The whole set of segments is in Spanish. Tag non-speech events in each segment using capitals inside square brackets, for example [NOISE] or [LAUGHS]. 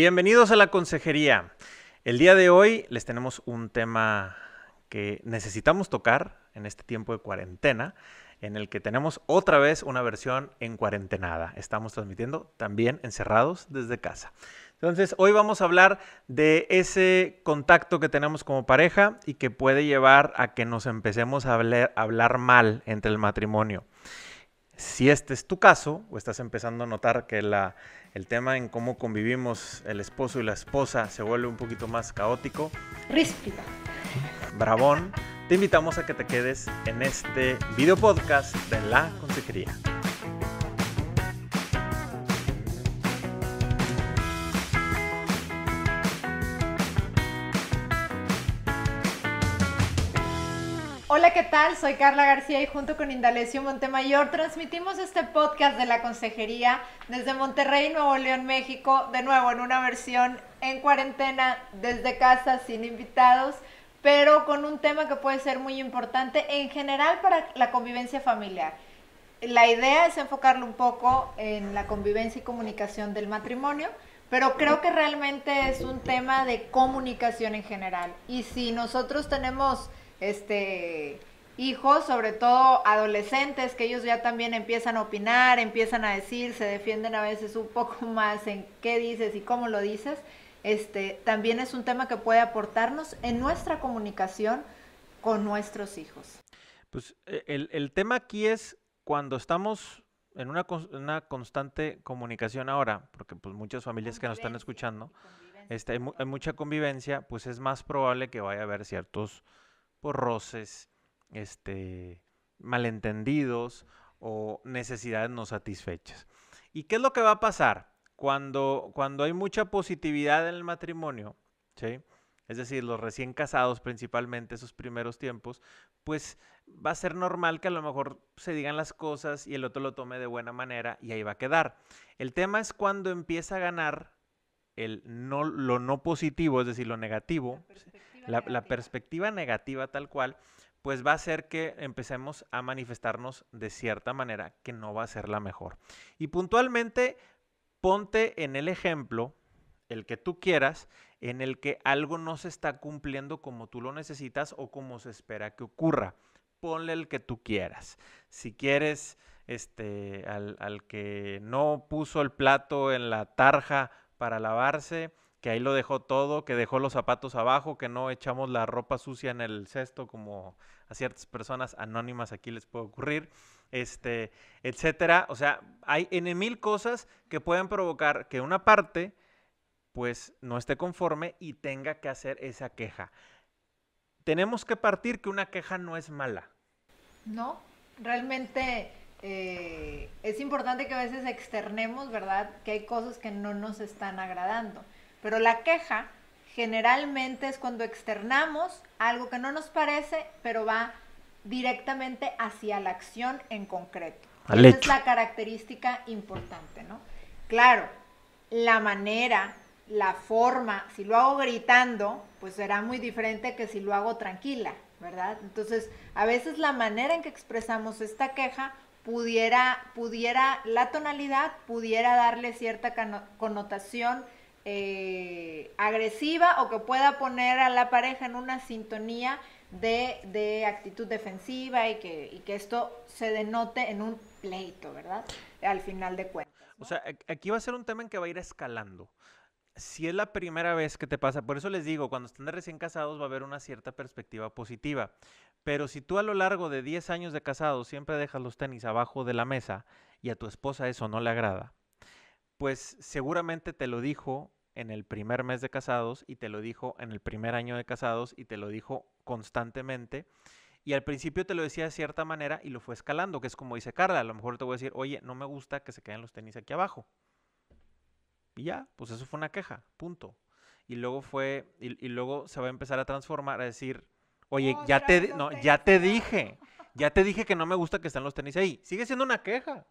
Bienvenidos a la consejería. El día de hoy les tenemos un tema que necesitamos tocar en este tiempo de cuarentena, en el que tenemos otra vez una versión en cuarentenada. Estamos transmitiendo también encerrados desde casa. Entonces, hoy vamos a hablar de ese contacto que tenemos como pareja y que puede llevar a que nos empecemos a hablar, hablar mal entre el matrimonio. Si este es tu caso, o estás empezando a notar que la, el tema en cómo convivimos el esposo y la esposa se vuelve un poquito más caótico, Ríspida. bravón, te invitamos a que te quedes en este video podcast de la consejería. Hola, ¿qué tal? Soy Carla García y junto con Indalecio Montemayor transmitimos este podcast de la consejería desde Monterrey, Nuevo León, México, de nuevo en una versión en cuarentena desde casa sin invitados, pero con un tema que puede ser muy importante en general para la convivencia familiar. La idea es enfocarlo un poco en la convivencia y comunicación del matrimonio, pero creo que realmente es un tema de comunicación en general. Y si nosotros tenemos este hijos, sobre todo adolescentes, que ellos ya también empiezan a opinar, empiezan a decir, se defienden a veces un poco [LAUGHS] más en qué dices y cómo lo dices, este, también es un tema que puede aportarnos en nuestra comunicación con nuestros hijos. Pues eh, el, el tema aquí es cuando estamos en una, una constante comunicación ahora, porque pues muchas familias que nos están escuchando, este, hay, mu- hay mucha convivencia, pues es más probable que vaya a haber ciertos pues, roces, este, malentendidos o necesidades no satisfechas. ¿Y qué es lo que va a pasar cuando, cuando hay mucha positividad en el matrimonio? ¿sí? Es decir, los recién casados principalmente, esos primeros tiempos, pues va a ser normal que a lo mejor se digan las cosas y el otro lo tome de buena manera y ahí va a quedar. El tema es cuando empieza a ganar el no, lo no positivo, es decir, lo negativo, la, la perspectiva negativa tal cual, pues va a hacer que empecemos a manifestarnos de cierta manera que no va a ser la mejor. Y puntualmente, ponte en el ejemplo, el que tú quieras, en el que algo no se está cumpliendo como tú lo necesitas o como se espera que ocurra. Ponle el que tú quieras. Si quieres, este, al, al que no puso el plato en la tarja para lavarse, que ahí lo dejó todo, que dejó los zapatos abajo, que no echamos la ropa sucia en el cesto como a ciertas personas anónimas aquí les puede ocurrir, este, etcétera. O sea, hay en mil cosas que pueden provocar que una parte pues no esté conforme y tenga que hacer esa queja. Tenemos que partir que una queja no es mala. No, realmente eh, es importante que a veces externemos, ¿verdad? Que hay cosas que no nos están agradando. Pero la queja generalmente es cuando externamos algo que no nos parece, pero va directamente hacia la acción en concreto. Al Esa es la característica importante, ¿no? Claro, la manera, la forma, si lo hago gritando, pues será muy diferente que si lo hago tranquila, ¿verdad? Entonces, a veces la manera en que expresamos esta queja pudiera, pudiera, la tonalidad pudiera darle cierta connotación eh, agresiva o que pueda poner a la pareja en una sintonía de, de actitud defensiva y que, y que esto se denote en un pleito, ¿verdad? Al final de cuentas. O sea, ac- aquí va a ser un tema en que va a ir escalando. Si es la primera vez que te pasa, por eso les digo, cuando están recién casados va a haber una cierta perspectiva positiva. Pero si tú a lo largo de 10 años de casados siempre dejas los tenis abajo de la mesa y a tu esposa eso no le agrada, pues seguramente te lo dijo en el primer mes de casados y te lo dijo en el primer año de casados y te lo dijo constantemente. Y al principio te lo decía de cierta manera y lo fue escalando, que es como dice Carla, a lo mejor te voy a decir, oye, no me gusta que se queden los tenis aquí abajo. Y ya, pues eso fue una queja, punto. Y luego fue, y, y luego se va a empezar a transformar a decir, oye, No, ya te, no, ya te abajo". dije, ya te dije que no me gusta que estén los tenis ahí. Sigue siendo una queja,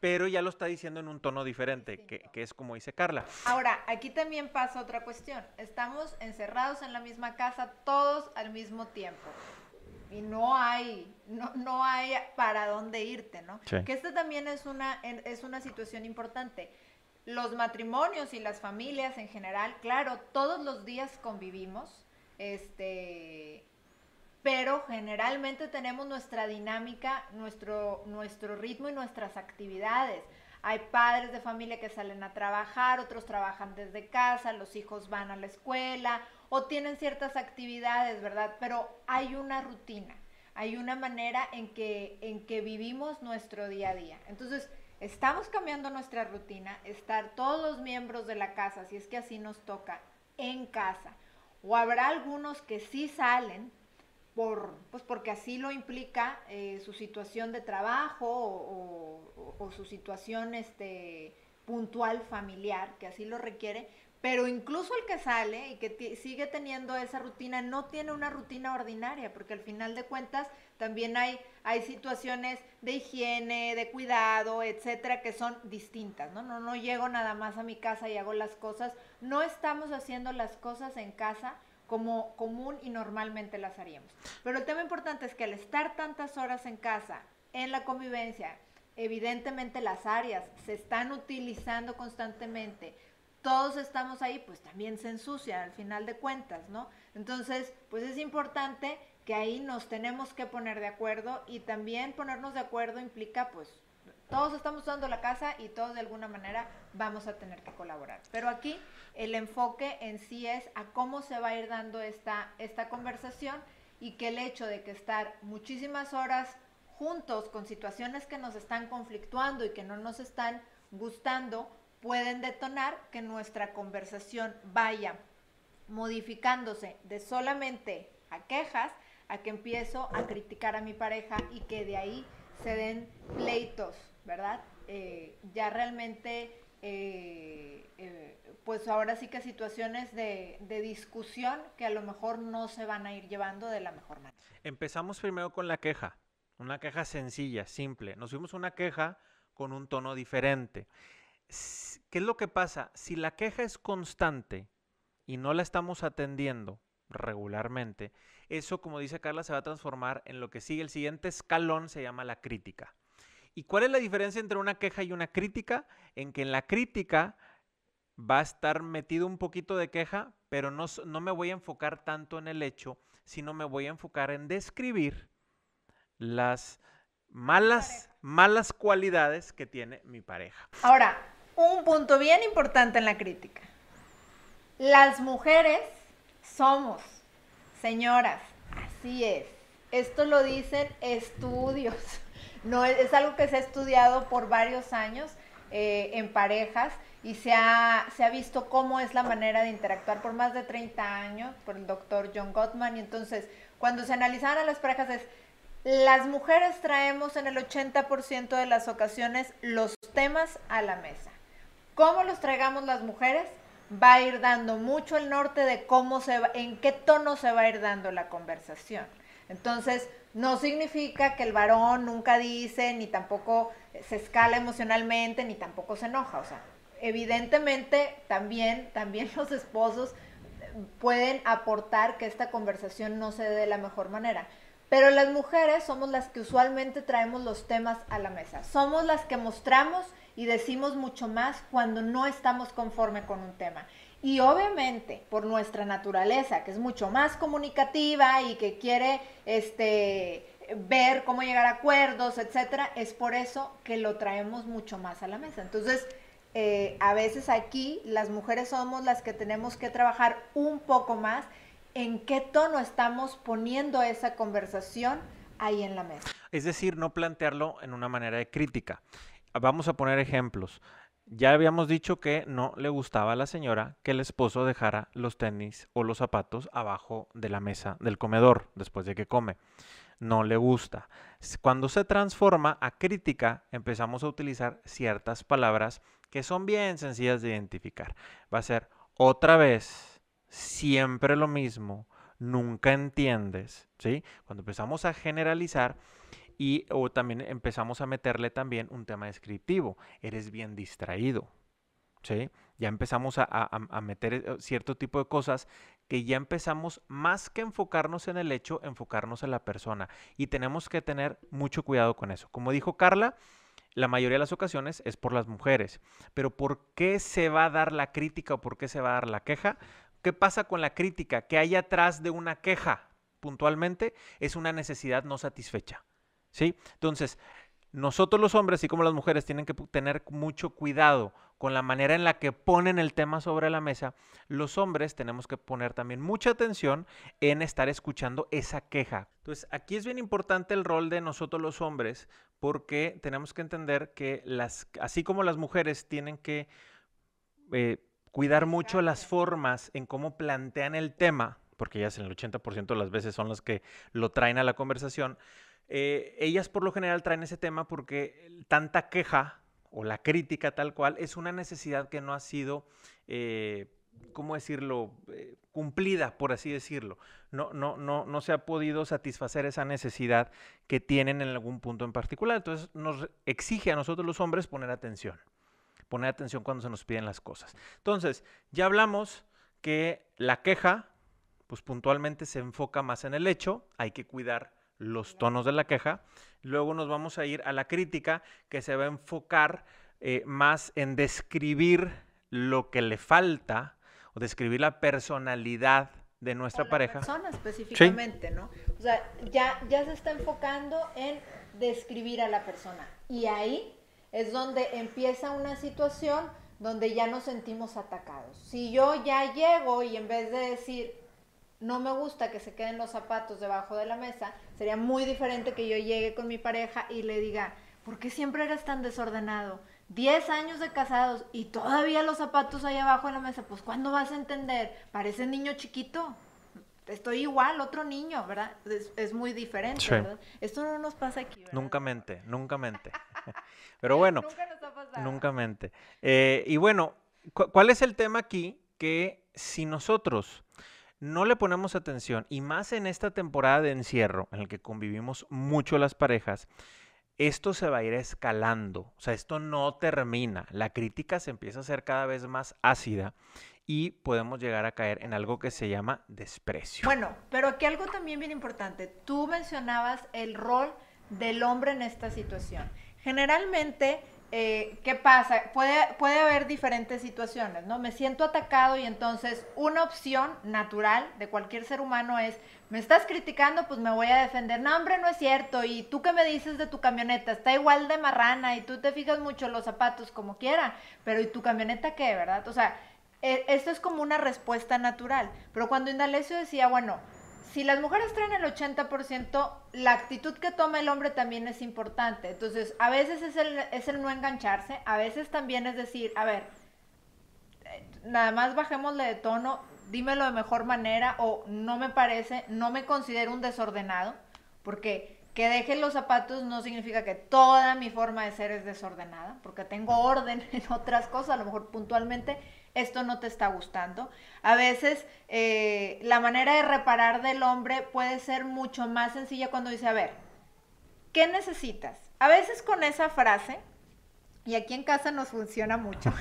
pero ya lo está diciendo en un tono diferente, que, es como dice Carla. Ahora, aquí también pasa otra cuestión. Estamos encerrados en la misma casa todos al mismo tiempo. Y no hay, no, no hay para dónde irte, ¿no? Sí. Que esta también es una, es una situación importante. los matrimonios y las familias en general, claro, todos los días convivimos, este, pero generalmente tenemos nuestra dinámica, nuestro, nuestro ritmo y nuestras actividades. Hay padres de familia que salen a trabajar, otros trabajan desde casa, los hijos van a la escuela o tienen ciertas actividades, ¿verdad? Pero hay una rutina, hay una manera en que, en que vivimos nuestro día a día. Entonces, estamos cambiando nuestra rutina, estar todos los miembros de la casa, si es que así nos toca, en casa. O habrá algunos que sí salen, por, pues porque así lo implica eh, su situación de trabajo o, su situación este, puntual familiar, que así lo requiere, pero incluso el que sale y que sigue teniendo esa rutina no tiene una rutina ordinaria, porque al final de cuentas también hay, hay situaciones de higiene, de cuidado, etcétera, que son distintas, ¿no? ¿no? No llego nada más a mi casa y hago las cosas, no estamos haciendo las cosas en casa como común y normalmente las haríamos. Pero el tema importante es que al estar tantas horas en casa, en la convivencia, evidentemente las áreas se están utilizando constantemente, todos estamos ahí, pues también se ensucia al final de cuentas, ¿no? Entonces, pues es importante que ahí nos tenemos que poner de acuerdo y también ponernos de acuerdo implica pues todos estamos usando la casa y todos de alguna manera vamos a tener que colaborar. Pero aquí el enfoque en sí es a cómo se va a ir dando esta, esta conversación y que el hecho de que estar muchísimas horas juntos con situaciones que nos están conflictuando y que no nos están gustando, pueden detonar que nuestra conversación vaya modificándose de solamente a quejas a que empiezo a criticar a mi pareja y que de ahí se den pleitos ¿verdad? Eh, ya realmente, eh, eh, pues ahora sí que situaciones de, de, discusión que a lo mejor no se van a ir llevando de la mejor manera. Empezamos primero con la queja, una queja sencilla, simple. Nos fuimos una queja con un tono diferente. ¿Qué es lo que pasa? Si la queja es constante y no la estamos atendiendo regularmente, eso, como dice Carla, se va a transformar en lo que sigue. El siguiente escalón se llama la crítica. ¿Y cuál es la diferencia entre una queja y una crítica? En que en la crítica va a estar metido un poquito de queja, pero no, no me voy a enfocar tanto en el hecho, sino me voy a enfocar en describir las malas, malas cualidades que tiene mi pareja. Ahora, un punto bien importante en la crítica. Las mujeres somos, señoras, así es. Esto lo dicen estudios. No, es algo que se ha estudiado por varios años eh, en parejas y se ha, se ha visto cómo es la manera de interactuar por más de 30 años por el doctor John Gottman. Y entonces, cuando se analizaban a las parejas es, las mujeres traemos en el 80% de las ocasiones los temas a la mesa. ¿Cómo los traigamos las mujeres? Va a ir dando mucho el norte de cómo se va, en qué tono se va a ir dando la conversación. Entonces, no significa que el varón nunca dice, ni tampoco se escala emocionalmente, ni tampoco se enoja. O sea, evidentemente también, también [LAUGHS] los esposos pueden aportar que esta conversación no se dé de la mejor manera. Pero las mujeres somos las que usualmente traemos los temas a la mesa. Somos las que mostramos y decimos mucho más cuando no estamos conforme con un tema. Y obviamente, por nuestra naturaleza, que es mucho más comunicativa y que quiere este, ver cómo llegar a acuerdos, etcétera, es por eso que lo traemos mucho más a la mesa. Entonces, eh, a veces aquí las mujeres somos las que tenemos que trabajar un poco más en qué tono estamos poniendo esa conversación ahí en la mesa. Es decir, no plantearlo en una manera de crítica. Vamos a poner ejemplos. Ya habíamos dicho que no le gustaba a la señora que el esposo dejara los tenis o los zapatos abajo de la mesa del comedor después de que come. No le gusta. Cuando se transforma a crítica, empezamos a utilizar ciertas palabras que son bien sencillas de identificar. Va a ser otra vez, siempre lo mismo, nunca entiendes, ¿sí? Cuando empezamos a generalizar, y o también empezamos a meterle también un tema descriptivo. Eres bien distraído. ¿sí? Ya empezamos a, a, meter eh, cierto tipo de cosas que ya empezamos más que enfocarnos en el hecho, enfocarnos en la persona. Y tenemos que tener mucho cuidado con eso. Como dijo Carla, la mayoría de las ocasiones es por las mujeres. Pero ¿por qué se va a dar la crítica o por qué se va a dar la queja? ¿Qué pasa con la crítica? Que hay atrás de una queja puntualmente es una necesidad no satisfecha. ¿Sí? Entonces, nosotros los hombres, así como las mujeres, tienen que tener mucho cuidado con la manera en la que ponen el tema sobre la mesa. Los hombres tenemos que poner también mucha atención en estar escuchando esa queja. Entonces, aquí es bien importante el rol de nosotros los hombres porque tenemos que entender que las, así como las mujeres tienen que eh, cuidar mucho las formas en cómo plantean el tema, porque ellas en el 80% de las veces son las que lo traen a la conversación, eh, ellas por lo general traen ese tema porque tanta queja o la crítica tal cual es una necesidad que no ha sido, eh, ¿cómo decirlo?, eh, cumplida, por así decirlo. No, no, no, no se ha podido satisfacer esa necesidad que tienen en algún punto en particular. Entonces nos exige a nosotros los hombres poner atención, poner atención cuando se nos piden las cosas. Entonces, ya hablamos que la queja, pues puntualmente se enfoca más en el hecho, hay que cuidar los tonos de la queja. Luego nos vamos a ir a la crítica, que se va a enfocar eh, más en describir lo que le falta o describir la personalidad de nuestra pareja. La persona específicamente, ¿no? O sea, ya, ya se está enfocando en describir a la persona. Y ahí es donde empieza una situación donde ya nos sentimos atacados. Si yo ya llego y en vez de decir, no me gusta que se queden los zapatos debajo de la mesa, sería muy diferente que yo llegue con mi pareja y le diga, ¿por qué siempre eres tan desordenado? Diez años de casados y todavía los zapatos ahí abajo de la mesa, pues ¿cuándo vas a entender? Parece niño chiquito. Estoy igual, otro niño, ¿verdad? Es, muy diferente, ¿verdad? Esto no nos pasa aquí, ¿verdad? Nunca mente, nunca mente. [LAUGHS] Pero bueno, nunca nos ha pasado. Nunca mente. Eh, y bueno, ¿cuál es el tema aquí? Que si nosotros no le ponemos atención, y más en esta temporada de encierro, en el que convivimos mucho las parejas, esto se va a ir escalando, o sea, esto no termina, la crítica se empieza a hacer cada vez más ácida y podemos llegar a caer en algo que se llama desprecio. Bueno, pero aquí algo también bien importante, tú mencionabas el rol del hombre en esta situación. Generalmente eh, ¿qué pasa? Puede, puede haber diferentes situaciones, ¿no? Me siento atacado y entonces una opción natural de cualquier ser humano es, me estás criticando, pues me voy a defender. No, hombre, no es cierto. Y tú qué me dices de tu camioneta, está igual de marrana y tú te fijas mucho los zapatos como quiera, pero ¿y tu camioneta qué, verdad? O sea, e, esto es como una respuesta natural. Pero cuando Indalecio decía, bueno, si las mujeres traen el 80%, la actitud que toma el hombre también es importante. Entonces, a veces es el, no engancharse, a veces también es decir, a ver, eh, nada más bajémosle de tono, dímelo de mejor manera o no me parece, no me considero un desordenado, porque que deje los zapatos no significa que toda mi forma de ser es desordenada, porque tengo orden [LAUGHS] en otras cosas, a lo mejor puntualmente esto no te está gustando. A veces eh, la manera de reparar del hombre puede ser mucho más sencilla cuando dice, a ver, ¿qué necesitas? A veces con esa frase, y aquí en casa nos funciona mucho,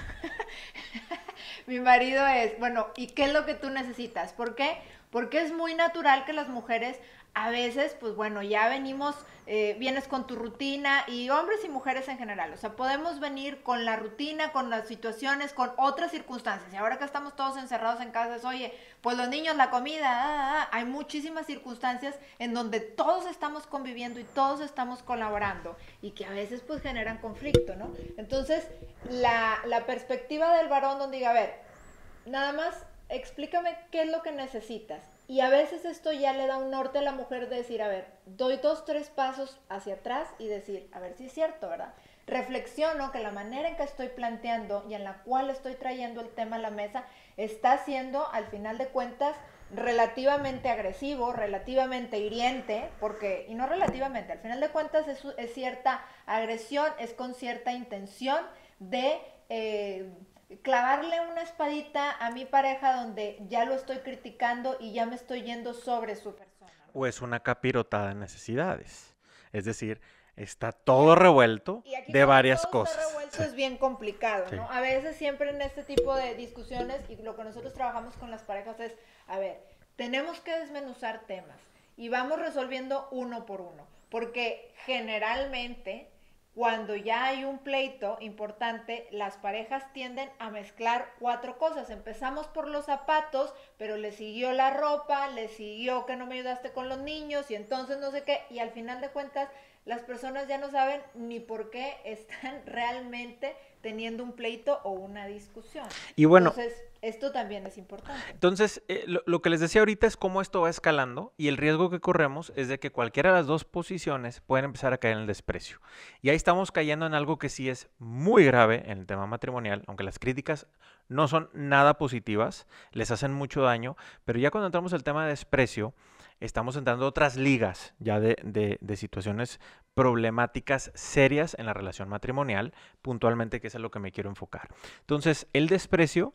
[LAUGHS] mi marido es, bueno, ¿y qué es lo que tú necesitas? ¿Por qué? Porque es muy natural que las mujeres a veces, pues bueno, ya venimos, eh, vienes con tu rutina y hombres y mujeres en general, o sea, podemos venir con la rutina, con las situaciones, con otras circunstancias. Y ahora que estamos todos encerrados en casa, es, oye, pues los niños, la comida, ah, ah, ah". hay muchísimas circunstancias en donde todos estamos conviviendo y todos estamos colaborando y que a veces pues generan conflicto, ¿no? Entonces, la, la perspectiva del varón donde diga, a ver, nada más explícame qué es lo que necesitas y a veces esto ya le da un norte a la mujer de decir, a ver, doy dos, tres pasos hacia atrás y decir, a ver si es cierto, ¿verdad? Reflexiono que la manera en que estoy planteando y en la cual estoy trayendo el tema a la mesa está siendo, al final de cuentas, relativamente agresivo, relativamente hiriente, porque, y no relativamente, al final de cuentas es, es cierta agresión, es con cierta intención de... Eh, clavarle una espadita a mi pareja donde ya lo estoy criticando y ya me estoy yendo sobre su persona. O es una capirotada de necesidades. Es decir, está todo revuelto de varias todo cosas. Está revuelto es bien complicado, ¿no? A veces siempre en este tipo de discusiones y lo que nosotros trabajamos con las parejas es, a ver, tenemos que desmenuzar temas y vamos resolviendo uno por uno, porque generalmente cuando ya hay un pleito importante, las parejas tienden a mezclar cuatro cosas. Empezamos por los zapatos, pero le siguió la ropa, le siguió que no me ayudaste con los niños y entonces no sé qué. Y al final de cuentas, las personas ya no saben ni por qué están [LAUGHS] realmente teniendo un pleito o una discusión. Y bueno, entonces, esto también es importante. Entonces, eh, lo, que les decía ahorita es cómo esto va escalando y el riesgo que corremos es de que cualquiera de las dos posiciones pueden empezar a caer en el desprecio. Y ahí estamos cayendo en algo que sí es muy grave en el tema matrimonial, aunque las críticas no son nada positivas, les hacen mucho daño, pero ya cuando entramos al tema de desprecio, estamos entrando otras ligas ya de, situaciones problemáticas serias en la relación matrimonial, puntualmente, que es a lo que me quiero enfocar. Entonces, el desprecio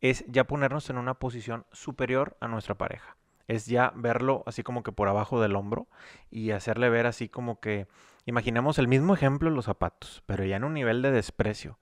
es ya ponernos en una posición superior a nuestra pareja. Es ya verlo así como que por abajo del hombro y hacerle ver así como que, imaginemos el mismo ejemplo los zapatos, pero ya en un nivel de desprecio.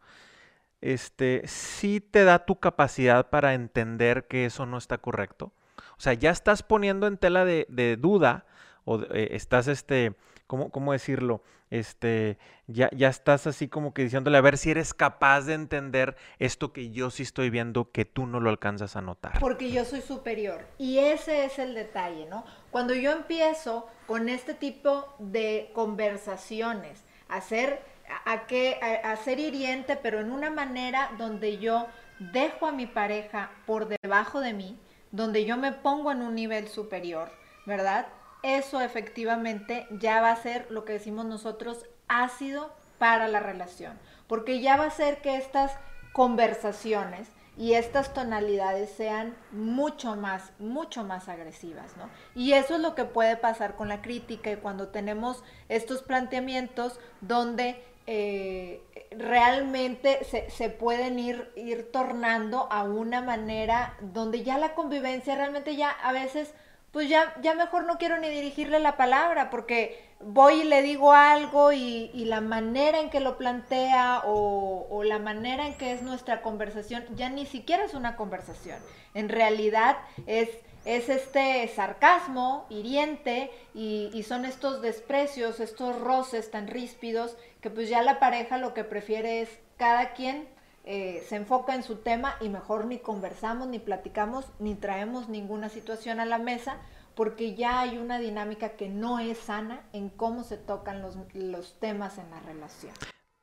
Este, sí te da tu capacidad para entender que eso no está correcto. O sea, ya estás poniendo en tela de, duda o eh, estás, este, ¿cómo, ¿cómo, decirlo? Este, ya, ya estás así como que diciéndole a ver si eres capaz de entender esto que yo sí estoy viendo que tú no lo alcanzas a notar. Porque yo soy superior. Y ese es el detalle, ¿no? Cuando yo empiezo con este tipo de conversaciones, a ser, a, que, a ser hiriente, pero en una manera donde yo dejo a mi pareja por debajo de mí, donde yo me pongo en un nivel superior, ¿verdad? eso efectivamente ya va a ser lo que decimos nosotros ácido para la relación, porque ya va a ser que estas conversaciones y estas tonalidades sean mucho más, mucho más agresivas, ¿no? Y eso es lo que puede pasar con la crítica y cuando tenemos estos planteamientos donde eh, realmente se, se, pueden ir, ir tornando a una manera donde ya la convivencia realmente ya a veces pues ya, ya mejor no quiero ni dirigirle la palabra porque voy y le digo algo y, la manera en que lo plantea o, la manera en que es nuestra conversación ya ni siquiera es una conversación. En realidad es, es este sarcasmo hiriente y, son estos desprecios, estos roces tan ríspidos que pues ya la pareja lo que prefiere es cada quien eh, se enfoca en su tema y mejor ni conversamos, ni platicamos, ni traemos ninguna situación a la mesa, porque ya hay una dinámica que no es sana en cómo se tocan los, los temas en la relación.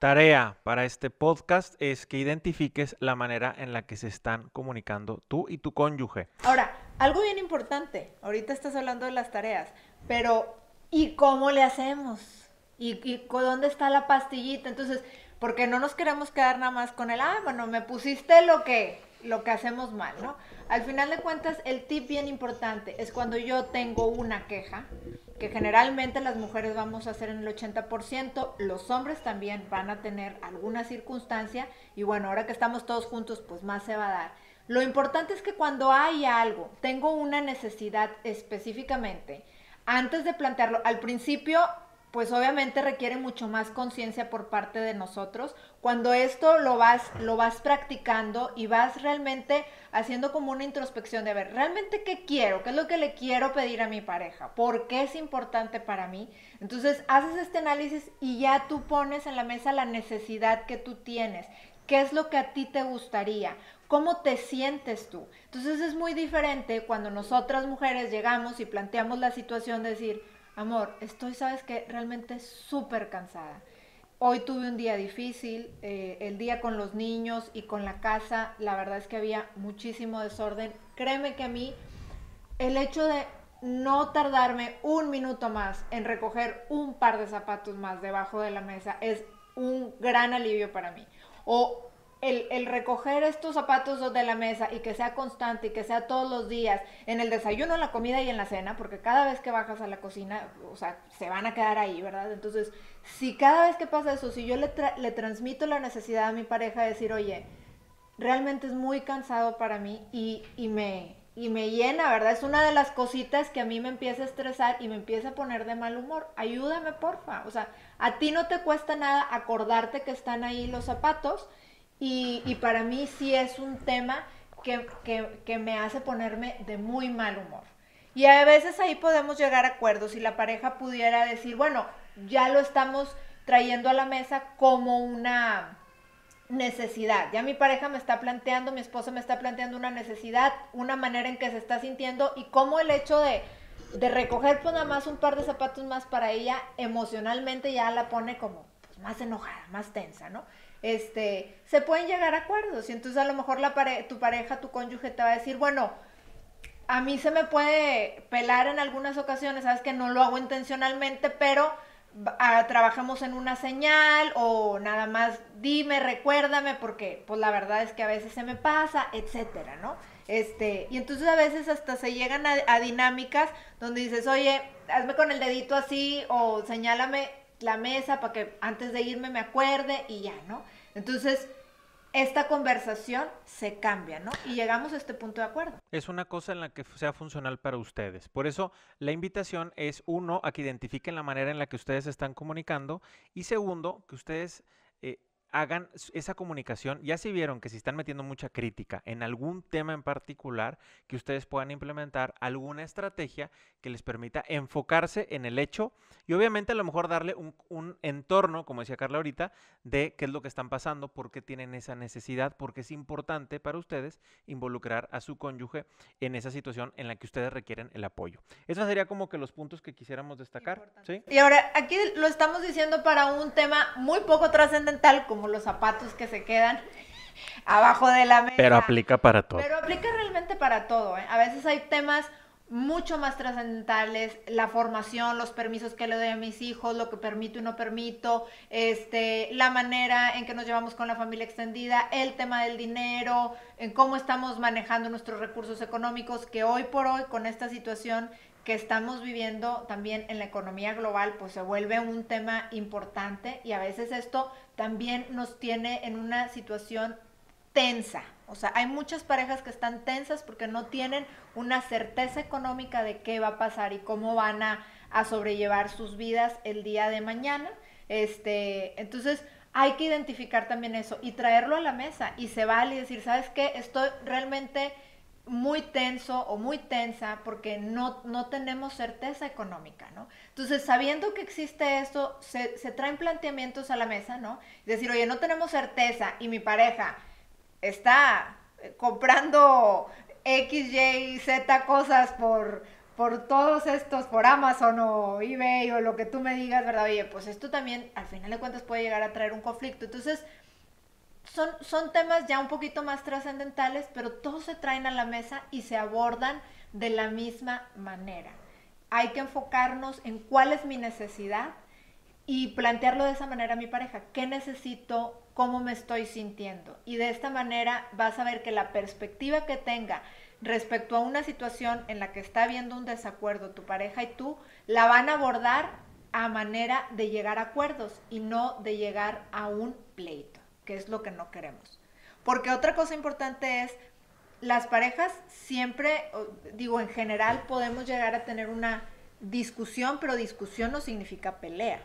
Tarea para este podcast es que identifiques la manera en la que se están comunicando tú y tu cónyuge. Ahora, algo bien importante, ahorita estás hablando de las tareas, pero ¿y cómo le hacemos? ¿Y, dónde está la pastillita? Entonces, porque no nos queremos quedar nada más con el, ah, bueno, me pusiste lo que, lo que hacemos mal, ¿no? Al final de cuentas, el tip bien importante es cuando yo tengo una queja, que generalmente las mujeres vamos a hacer en el 80%, los hombres también van a tener alguna circunstancia, y bueno, ahora que estamos todos juntos, pues más se va a dar. Lo importante es que cuando hay algo, tengo una necesidad específicamente, antes de plantearlo, al principio pues obviamente requiere mucho más conciencia por parte de nosotros. Cuando esto lo vas, lo vas practicando y vas realmente haciendo como una introspección de ver, realmente qué quiero, qué es lo que le quiero pedir a mi pareja, por qué es importante para mí. Entonces haces este análisis y ya tú pones en la mesa la necesidad que tú tienes, qué es lo que a ti te gustaría, cómo te sientes tú. Entonces es muy diferente cuando nosotras mujeres llegamos y planteamos la situación de decir, amor, estoy, sabes que realmente súper cansada. Hoy tuve un día difícil, eh, el día con los niños y con la casa, la verdad es que había muchísimo desorden. Créeme que a mí el hecho de no tardarme un minuto más en recoger un par de zapatos más debajo de la mesa es un gran alivio para mí. O el, recoger estos zapatos de la mesa y que sea constante y que sea todos los días, en el desayuno, en la comida y en la cena, porque cada vez que bajas a la cocina, o sea, se van a quedar ahí, ¿verdad? Entonces, si cada vez que pasa eso, si yo le, le transmito la necesidad a mi pareja de decir, oye, realmente es muy cansado para mí y, y, me, y me llena, ¿verdad? Es una de las cositas que a mí me empieza a estresar y me empieza a poner de mal humor. Ayúdame, porfa. O sea, a ti no te cuesta nada acordarte que están ahí los zapatos y, para mí sí es un tema que, me hace ponerme de muy mal humor. Y a veces ahí podemos llegar a acuerdos y la pareja pudiera decir, bueno, ya lo estamos trayendo a la mesa como una necesidad. Ya mi pareja me está planteando, mi esposo me está planteando una necesidad, una manera en que se está sintiendo y cómo el hecho de, de recoger pues nada más un par de zapatos más para ella emocionalmente ya la pone como más enojada, más tensa, ¿no? Este, se pueden llegar a acuerdos y entonces a lo mejor la tu pareja, tu cónyuge te va a decir, bueno, a mí se me puede pelar en algunas ocasiones, sabes que no lo hago intencionalmente, pero trabajamos en una señal o nada más dime, recuérdame, porque pues la verdad es que a veces se me pasa, etcétera, ¿no? Este, y entonces a veces hasta se llegan a, dinámicas donde dices, oye, hazme con el dedito así o señálame la mesa para que antes de irme me acuerde y ya, ¿no? Entonces, esta conversación se cambia, ¿no? Y llegamos a este punto de acuerdo. Es una cosa en la que sea funcional para ustedes. Por eso, la invitación es, uno, a que identifiquen la manera en la que ustedes están comunicando y segundo, que ustedes eh, hagan esa comunicación, ya si vieron que si están metiendo mucha crítica en algún tema en particular, que ustedes puedan implementar alguna estrategia que les permita enfocarse en el hecho y obviamente a lo mejor darle un, un, entorno, como decía Carla ahorita, de qué es lo que están pasando, por qué tienen esa necesidad, porque es importante para ustedes involucrar a su cónyuge en esa situación en la que ustedes requieren el apoyo. Esos sería como que los puntos que quisiéramos destacar. ¿sí? Y ahora, aquí lo estamos diciendo para un tema muy poco trascendental, como los zapatos que se quedan [LAUGHS] abajo de la mesa. Pero aplica para todo. Pero aplica realmente para todo. ¿eh? A veces hay temas mucho más trascendentales, la formación, los permisos que le doy a mis hijos, lo que permito y no permito, este, la manera en que nos llevamos con la familia extendida, el tema del dinero, en cómo estamos manejando nuestros recursos económicos, que hoy por hoy con esta situación que estamos viviendo también en la economía global, pues se vuelve un tema importante y a veces esto también nos tiene en una situación tensa. O sea, hay muchas parejas que están tensas porque no tienen una certeza económica de qué va a pasar y cómo van a, sobrellevar sus vidas el día de mañana. Este, entonces, hay que identificar también eso y traerlo a la mesa y se vale decir, ¿sabes qué? Estoy realmente muy tenso o muy tensa porque no, no tenemos certeza económica, ¿no? Entonces, sabiendo que existe esto, se, traen planteamientos a la mesa, ¿no? Decir, oye, no tenemos certeza y mi pareja está eh, comprando X, Y, Z cosas por, por todos estos, por Amazon o eBay o lo que tú me digas, ¿verdad? Oye, pues esto también al final de cuentas puede llegar a traer un conflicto. Entonces, son, temas ya un poquito más trascendentales, pero todos se traen a la mesa y se abordan de la misma manera. Hay que enfocarnos en cuál es mi necesidad y plantearlo de esa manera a mi pareja. ¿Qué necesito? ¿Cómo me estoy sintiendo? Y de esta manera vas a ver que la perspectiva que tenga respecto a una situación en la que está habiendo un desacuerdo tu pareja y tú, la van a abordar a manera de llegar a acuerdos y no de llegar a un pleito que es lo que no queremos. Porque otra cosa importante es, las parejas siempre, digo, en general podemos llegar a tener una discusión, pero discusión no significa pelea.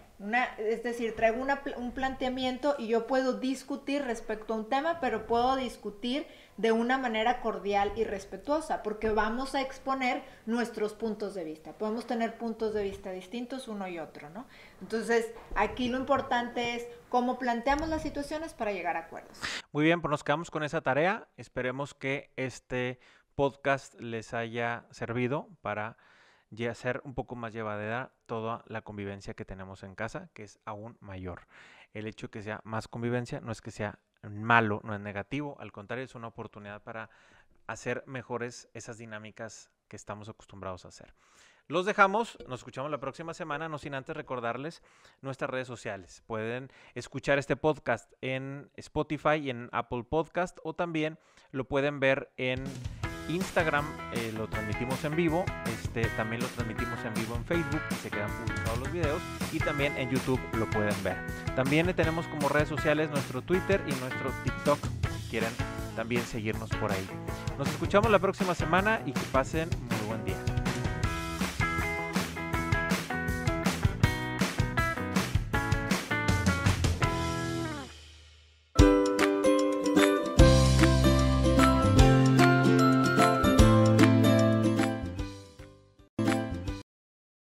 Es decir, traigo un planteamiento y yo puedo discutir respecto a un tema, pero puedo discutir de una manera cordial y respetuosa, porque vamos a exponer nuestros puntos de vista. Podemos tener puntos de vista distintos uno y otro, ¿no? Entonces, aquí lo importante es cómo planteamos las situaciones para llegar a acuerdos. Muy bien, pues nos quedamos con esa tarea. Esperemos que este podcast les haya servido para hacer un poco más llevadera toda la convivencia que tenemos en casa, que es aún mayor. El hecho de que sea más convivencia no es que sea malo, no es negativo, al contrario, es una oportunidad para hacer mejores esas dinámicas que estamos acostumbrados a hacer. Los dejamos, nos escuchamos la próxima semana, no sin antes recordarles nuestras redes sociales. Pueden escuchar este podcast en Spotify y en Apple Podcast o también lo pueden ver en Instagram, eh, lo transmitimos en vivo, este, también lo transmitimos en vivo en Facebook, se quedan publicados los videos y también en YouTube lo pueden ver. También tenemos como redes sociales nuestro Twitter y nuestro TikTok, si quieren también seguirnos por ahí. Nos escuchamos la próxima semana y que pasen muy buen día.